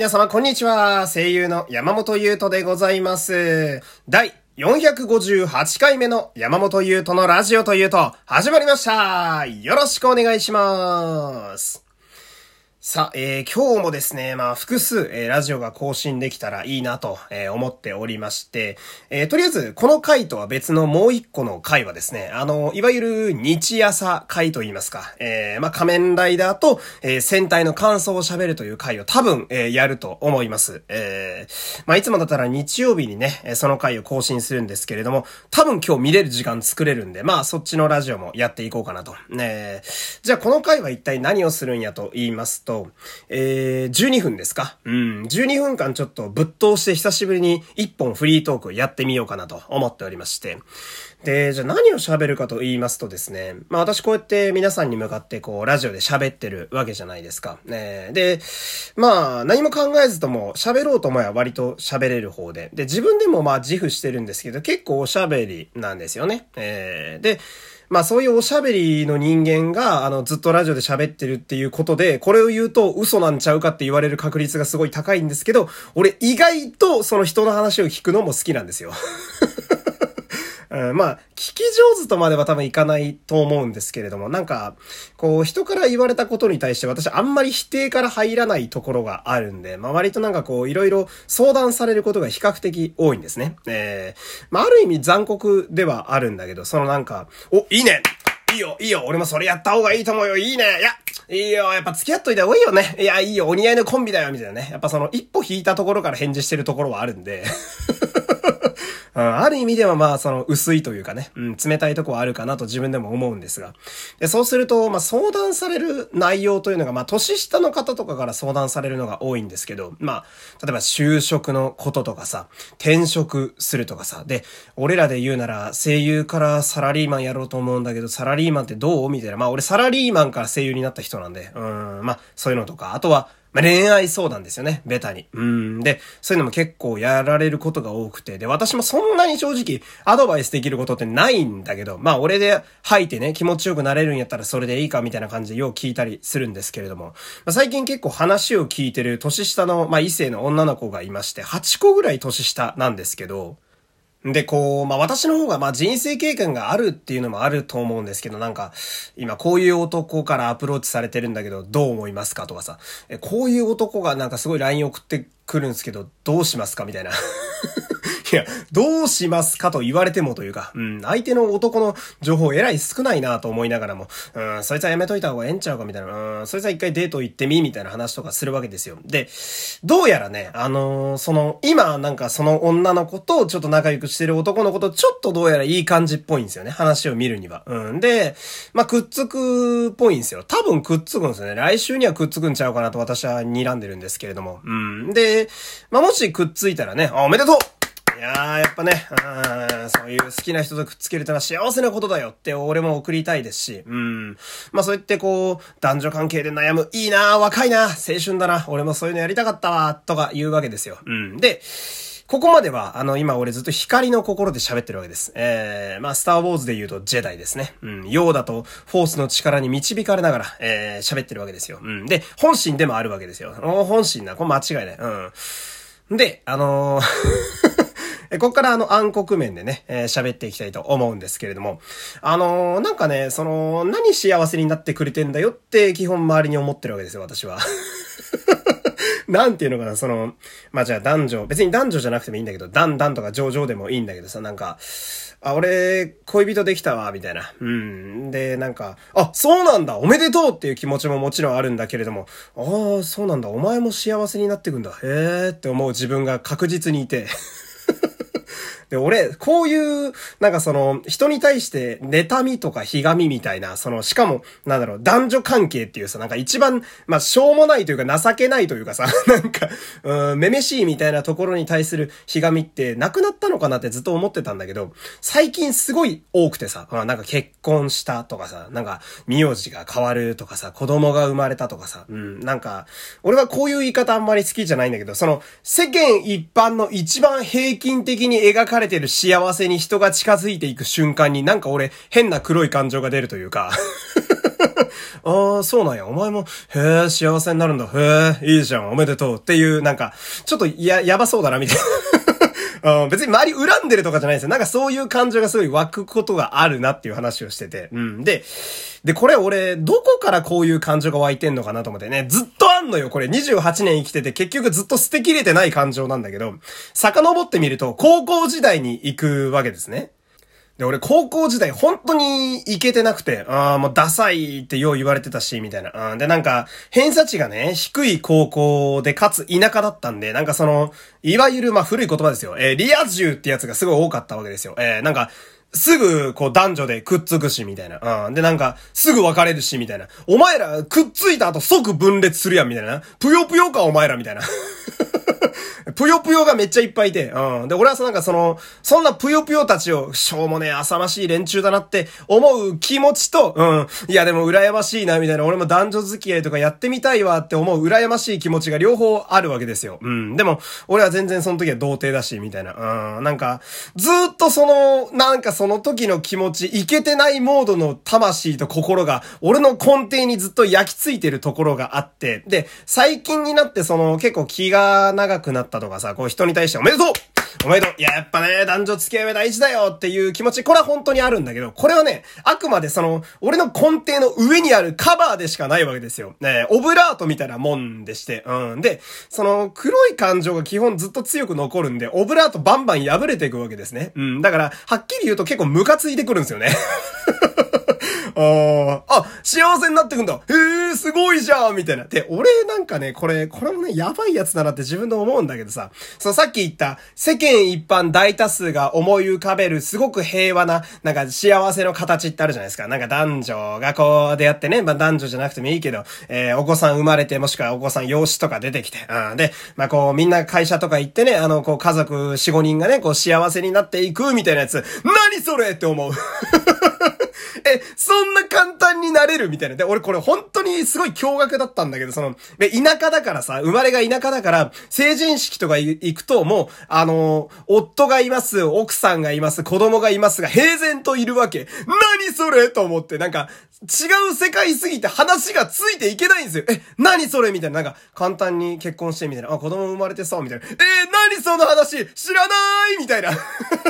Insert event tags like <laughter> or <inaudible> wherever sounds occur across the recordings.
皆様こんにちは。声優の山本優斗でございます。第458回目の山本優斗のラジオというと始まりました。よろしくお願いします。さあ、えー今日もですね、まあ、複数、えーラジオが更新できたらいいなと、えー思っておりまして、えーとりあえず、この回とは別のもう一個の回はですね、あの、いわゆる日朝回と言いますか、えーまあ、仮面ライダーと、えー戦隊の感想を喋るという回を多分、えーやると思います。えーまあ、いつもだったら日曜日にね、その回を更新するんですけれども、多分今日見れる時間作れるんで、まあ、そっちのラジオもやっていこうかなと。ねじゃあ、この回は一体何をするんやと言いますと、えー、12分ですか？うん、12分間ちょっとぶっ通して久しぶりに1本フリートークをやってみようかなと思っておりまして。で、じゃあ何を喋るかと言いますとですね、まあ私こうやって皆さんに向かってこうラジオで喋ってるわけじゃないですか。ねで、まあ何も考えずとも喋ろうと思えば割と喋れる方で、で自分でもまあ自負してるんですけど結構おしゃべりなんですよね。えー、で、まあそういうおしゃべりの人間が、あの、ずっとラジオで喋ってるっていうことで、これを言うと嘘なんちゃうかって言われる確率がすごい高いんですけど、俺意外とその人の話を聞くのも好きなんですよ。うん、まあ、聞き上手とまでは多分いかないと思うんですけれども、なんか、こう、人から言われたことに対して私あんまり否定から入らないところがあるんで、まあ割となんかこう、いろいろ相談されることが比較的多いんですね。えー、まあある意味残酷ではあるんだけど、そのなんか、お、いいねいいよ、いいよ、俺もそれやった方がいいと思うよ、いいねいや、いいよ、やっぱ付き合っといた方がいいよね。いや、いいよ、お似合いのコンビだよ、みたいなね。やっぱその一歩引いたところから返事してるところはあるんで。うん、ある意味ではまあ、その薄いというかね、うん、冷たいとこはあるかなと自分でも思うんですが。で、そうすると、まあ相談される内容というのが、まあ年下の方とかから相談されるのが多いんですけど、まあ、例えば就職のこととかさ、転職するとかさ、で、俺らで言うなら声優からサラリーマンやろうと思うんだけど、サラリーマンってどう？みたいな。まあ俺サラリーマンから声優になった人なんで、うん、まあそういうのとか、あとは、まあ、恋愛相談ですよね。ベタに。うん。で、そういうのも結構やられることが多くて。で、私もそんなに正直アドバイスできることってないんだけど、まあ俺で吐いてね、気持ちよくなれるんやったらそれでいいかみたいな感じでよう聞いたりするんですけれども。まあ、最近結構話を聞いてる年下の、まあ異性の女の子がいまして、8個ぐらい年下なんですけど、で、こう、まあ、私の方が、まあ、人生経験があるっていうのもあると思うんですけど、なんか、今、こういう男からアプローチされてるんだけど、どう思いますか？とかさ、え、こういう男がなんかすごい LINE 送ってくるんですけど、どうしますか？みたいな。いや、どうしますかと言われてもというか、うん、相手の男の情報えらい少ないなと思いながらも、うん、そいつはやめといた方がええんちゃうかみたいな、うん、そいつは一回デート行ってみみたいな話とかするわけですよ。で、どうやらね、あのーその、今なんかその女の子とちょっと仲良くしてる男の子とちょっとどうやらいい感じっぽいんですよね。話を見るには。うん。で、まあ、くっつくっぽいんですよ。多分くっつくんですよね。来週にはくっつくんちゃうかなと私は睨んでるんですけれども。うん。で、まあ、もしくっついたらね、あ、おめでとういやー、やっぱね、うんそういう好きな人とくっつけるってのは幸せなことだよって俺も送りたいですし、うん。まあそうやってこう、男女関係で悩む、いいなー若いなー青春だな俺もそういうのやりたかったわとか言うわけですよ。うん。で、ここまでは、あの、今俺ずっと光の心で喋ってるわけです。えー、まあ、スターウォーズで言うとジェダイですね。うん、ヨーダとフォースの力に導かれながら、えー、喋ってるわけですよ。うん。で、本心でもあるわけですよ。本心な、これ間違いない。うん。で、あのーえここからあの暗黒面でね、え喋っていきたいと思うんですけれども、あのーなんかね、その、何幸せになってくれてんだよって基本周りに思ってるわけですよ、私は。<laughs> なんていうのかな、その、まあ、じゃあ男女、別に男女じゃなくてもいいんだけど、男男とか上々でもいいんだけどさ、なんか、あ、俺、恋人できたわ、みたいな。うん。で、なんか、あ、そうなんだおめでとうっていう気持ちももちろんあるんだけれども、ああ、そうなんだお前も幸せになってくんだ。へえって思う自分が確実にいて。で、俺、こういう、なんかその、人に対して、妬みとかひがみみたいな、その、しかも、なんだろう、男女関係っていうさ、なんか一番、まあ、しょうもないというか、情けないというかさ、<laughs> なんか、うん、めめしいみたいなところに対するひがみって、なくなったのかなってずっと思ってたんだけど、最近すごい多くてさ、まあなんか結婚したとかさ、なんか、名字が変わるとかさ、子供が生まれたとかさ、うん、なんか、俺はこういう言い方あんまり好きじゃないんだけど、その、世間一般の一番平均的に描かれれてる幸せに人が近づいていく瞬間になんか俺変な黒い感情が出るというか <laughs> ああ、そうなんや。お前も、へえ、幸せになるんだ。へえ、いいじゃん。おめでとう。っていう、なんか、ちょっとや、やばそうだな、みたいな。うん、別に周り恨んでるとかじゃないですよ。なんかそういう感情がすごい湧くことがあるなっていう話をしてて。うん。で、で、これ俺、どこからこういう感情が湧いてんのかなと思ってね、ずっとあんのよ。これ28年生きてて結局ずっと捨てきれてない感情なんだけど、遡ってみると、高校時代に行くわけですね。で、俺高校時代本当に行けてなくて、ああ、もうダサいってよう言われてたし、みたいな。うん、で、なんか、偏差値がね、低い高校で、かつ田舎だったんで、なんかその、いわゆる、まあ古い言葉ですよ。えー、リア充ってやつがすごい多かったわけですよ。えー、なんか、すぐ、こう、男女でくっつくし、みたいな。うん。で、なんか、すぐ別れるし、みたいな。お前ら、くっついた後即分裂するやん、みたいな。ぷよぷよか、お前ら、みたいな。<laughs> ぷよぷよがめっちゃいっぱいいて、うん。で、俺はさ、なんかその、そんなぷよぷよたちを、しょうもねえ、浅ましい連中だなって思う気持ちと、うん。いや、でも羨ましいな、みたいな。俺も男女付き合いとかやってみたいわって思う羨ましい気持ちが両方あるわけですよ。うん。でも、俺は全然その時は童貞だし、みたいな。うん。なんか、ずっとその、なんかその時の気持ち、いけてないモードの魂と心が、俺の根底にずっと焼き付いてるところがあって、で、最近になってその、結構気が長くなったとかさ、こう人に対しておめでとうおめでとういや、やっぱね、男女付き合いは大事だよっていう気持ち、これは本当にあるんだけど、これはね、あくまでその、俺の根底の上にあるカバーでしかないわけですよ。ね、オブラートみたいなもんでして、うん。で、その、黒い感情が基本ずっと強く残るんで、オブラートバンバン破れていくわけですね。うん。だから、はっきり言うと結構ムカついてくるんですよね。ああ、幸せになってくんだ。へえ、すごいじゃんみたいな。で、俺なんかね、これ、これもね、やばいやつだなって自分で思うんだけどさ、そのさっき言った、世間一般大多数が思い浮かべる、すごく平和な、なんか幸せの形ってあるじゃないですか。なんか男女がこう出会ってね、まあ男女じゃなくてもいいけど、えー、お子さん生まれて、もしくはお子さん養子とか出てきて、うん、で、まあこう、みんな会社とか行ってね、あの、こう、家族4、5人がね、こう、幸せになっていくみたいなやつ、何それって思う。え、そんな簡単になれるみたいな。で、俺これ本当にすごい驚愕だったんだけど、その、で、田舎だからさ、生まれが田舎だから、成人式とか行くと、もう、あの、夫がいます、奥さんがいます、子供がいますが、平然といるわけ。何それと思って、なんか、違う世界すぎて話がついていけないんですよ。え、何それみたいな。なんか、簡単に結婚してみたいな。あ、子供生まれてさ、みたいな。えー、何その話知らないみたいな。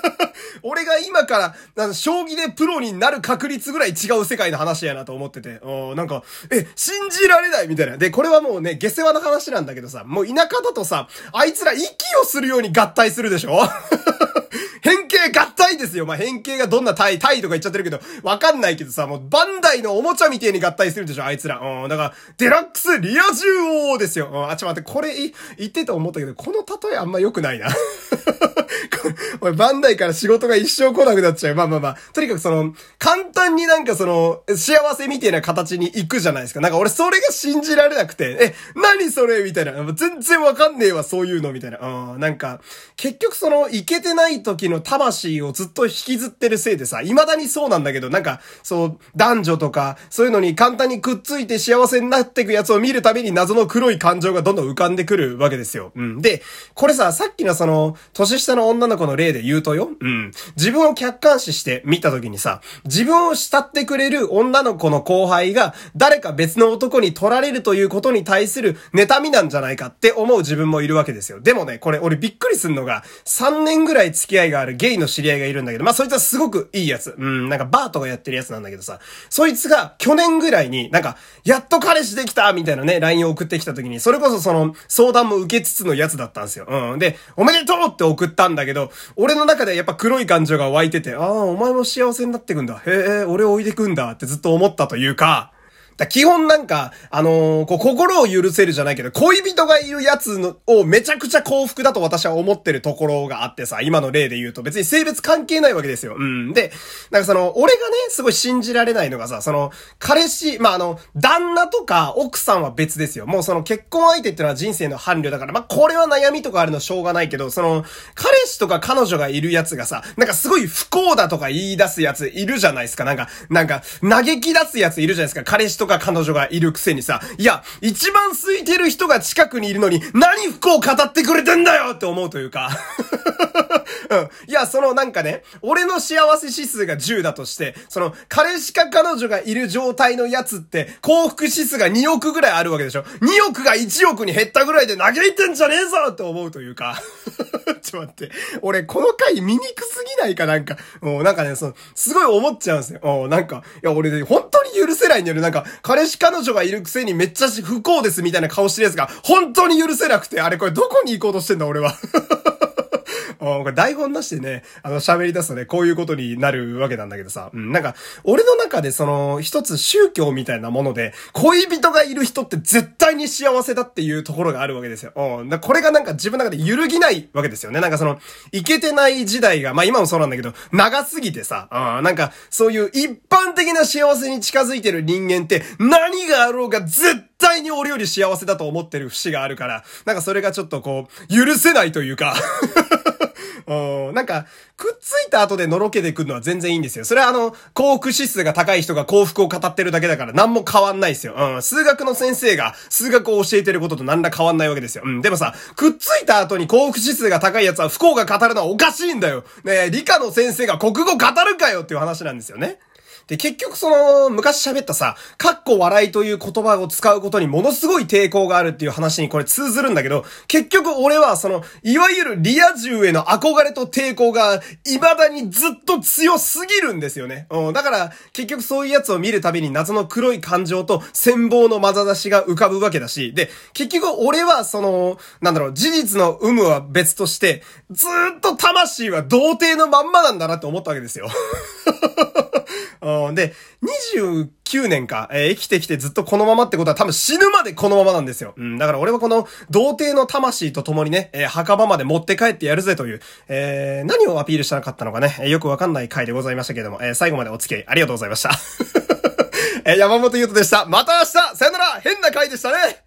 <laughs> 俺が今から、将棋でプロになる確率ぐらい違う世界の話やなと思ってて、なんか、え、信じられないみたいな。で、これはもうね、下世話の話なんだけどさ、もう田舎だとさ、あいつら息をするように合体するでしょ？<laughs> 変形合体ですよ。まあ、変形がどんな体、体とか言っちゃってるけど、わかんないけどさ、もうバンダイのおもちゃみてえに合体するでしょ、あいつら。うん、だから、デラックスリア充王ですよ。うん、あ、ちょっと待って、これ、言ってと思ったけど、この例えあんま良くないな。<laughs> 俺、バンダイから仕事が一生来なくなっちゃう。まあまあまあ。とにかくその、簡単になんかその、幸せみたいな形に行くじゃないですか。なんか俺それが信じられなくて、え、何それ？みたいな。全然わかんねえわ、そういうの、みたいな。うん、なんか、結局その、いけてない時の魂をずっと引きずってるせいでさ、未だにそうなんだけど、なんか、そう、男女とか、そういうのに簡単にくっついて幸せになってくやつを見るたびに謎の黒い感情がどんどん浮かんでくるわけですよ。うん。で、これさ、さっきのその、年下の女の子の例で言うとよ、うん。自分を客観視して見た時にさ、自分を慕ってくれる女の子の後輩が誰か別の男に取られるということに対する妬みなんじゃないかって思う自分もいるわけですよ。でもね、これ俺びっくりすんのが、3年ぐらい付き合いがあるゲイの知り合いがいるんだけど、まあそいつはすごくいいやつ。うん、なんかバーとかやってるやつなんだけどさ、そいつが去年ぐらいになんか、やっと彼氏できたみたいなね、LINE を送ってきた時に、それこそその相談も受けつつのやつだったんですよ。うん。で、おめでとうって送ったんだけど、俺の中でやっぱ黒い感情が湧いてて、ああ、お前も幸せになってくんだ。へえ、俺を置いてくんだってずっと思ったというか、だ基本なんか、あのー、こう、心を許せるじゃないけど、恋人がいるやつの、をめちゃくちゃ幸福だと私は思ってるところがあってさ、今の例で言うと別に性別関係ないわけですよ。うん。で、なんかその、俺がね、すごい信じられないのがさ、その、彼氏、まあ、あの、旦那とか奥さんは別ですよ。もうその結婚相手っていうのは人生の伴侶だから、まあ、これは悩みとかあるのしょうがないけど、その、彼氏とか彼女がいるやつがさ、なんかすごい不幸だとか言い出すやついるじゃないですか。なんか、なんか、嘆き出すやついるじゃないですか。彼氏ととか彼女がいるるくせにさ、いや、一番空いてる人が近くにいるのに、何不幸語ってくれてんだよって思うというか。いや、そのなんかね、俺の幸せ指数が10だとして、その、彼氏か彼女がいる状態のやつって、幸福指数が2億ぐらいあるわけでしょ ?2 億が1億に減ったぐらいで嘆いてんじゃねえぞって思うというか。<laughs> ちょっと待って。俺、この回見にくすぎないかなんか。もうなんかね、その、すごい思っちゃうんですよ。おなんか、いや、俺ね、本当に許せないんだよね。なんか、彼氏彼女がいるくせにめっちゃ不幸ですみたいな顔してるやつが、本当に許せなくて、あれこれどこに行こうとしてんだ俺は。これ台本なしでね、あの、喋り出すとね、こういうことになるわけなんだけどさ。うん、なんか、俺の中でその、一つ宗教みたいなもので、恋人がいる人って絶対に幸せだっていうところがあるわけですよ。うん。だこれがなんか自分の中で揺るぎないわけですよね。なんかその、いけてない時代が、まあ今もそうなんだけど、長すぎてさ、うん、なんか、そういう一般的な幸せに近づいてる人間って、何があろうが絶対に俺より幸せだと思ってる節があるから、なんかそれがちょっとこう、許せないというか <laughs> うん、なんか、くっついた後でのろけてくるのは全然いいんですよ。それはあの、幸福指数が高い人が幸福を語ってるだけだから何も変わんないですよ。うん、数学の先生が数学を教えてることと何ら変わんないわけですよ。うん、でもさ、くっついた後に幸福指数が高いやつは不幸が語るのはおかしいんだよ。ね理科の先生が国語語るかよっていう話なんですよね。で、結局その、昔喋ったさ、かっこ笑いという言葉を使うことにものすごい抵抗があるっていう話にこれ通ずるんだけど、結局俺はその、いわゆるリア充への憧れと抵抗が、未だにずっと強すぎるんですよね。うん。だから、結局そういうやつを見るたびに謎の黒い感情と戦望の眼差しが浮かぶわけだし、で、結局俺はその、なんだろう、事実の有無は別として、ずっと魂は童貞のまんまなんだなって思ったわけですよ。<laughs> で、29年か、えー、生きてきてずっとこのままってことは多分死ぬまでこのままなんですよ。うん、だから俺はこの童貞の魂と共にね、えー、墓場まで持って帰ってやるぜという、えー、何をアピールしたかったのかね、よくわかんない回でございましたけれども、え、最後までお付き合いありがとうございました。<laughs> え、山本優斗でした。また明日さよなら変な回でしたね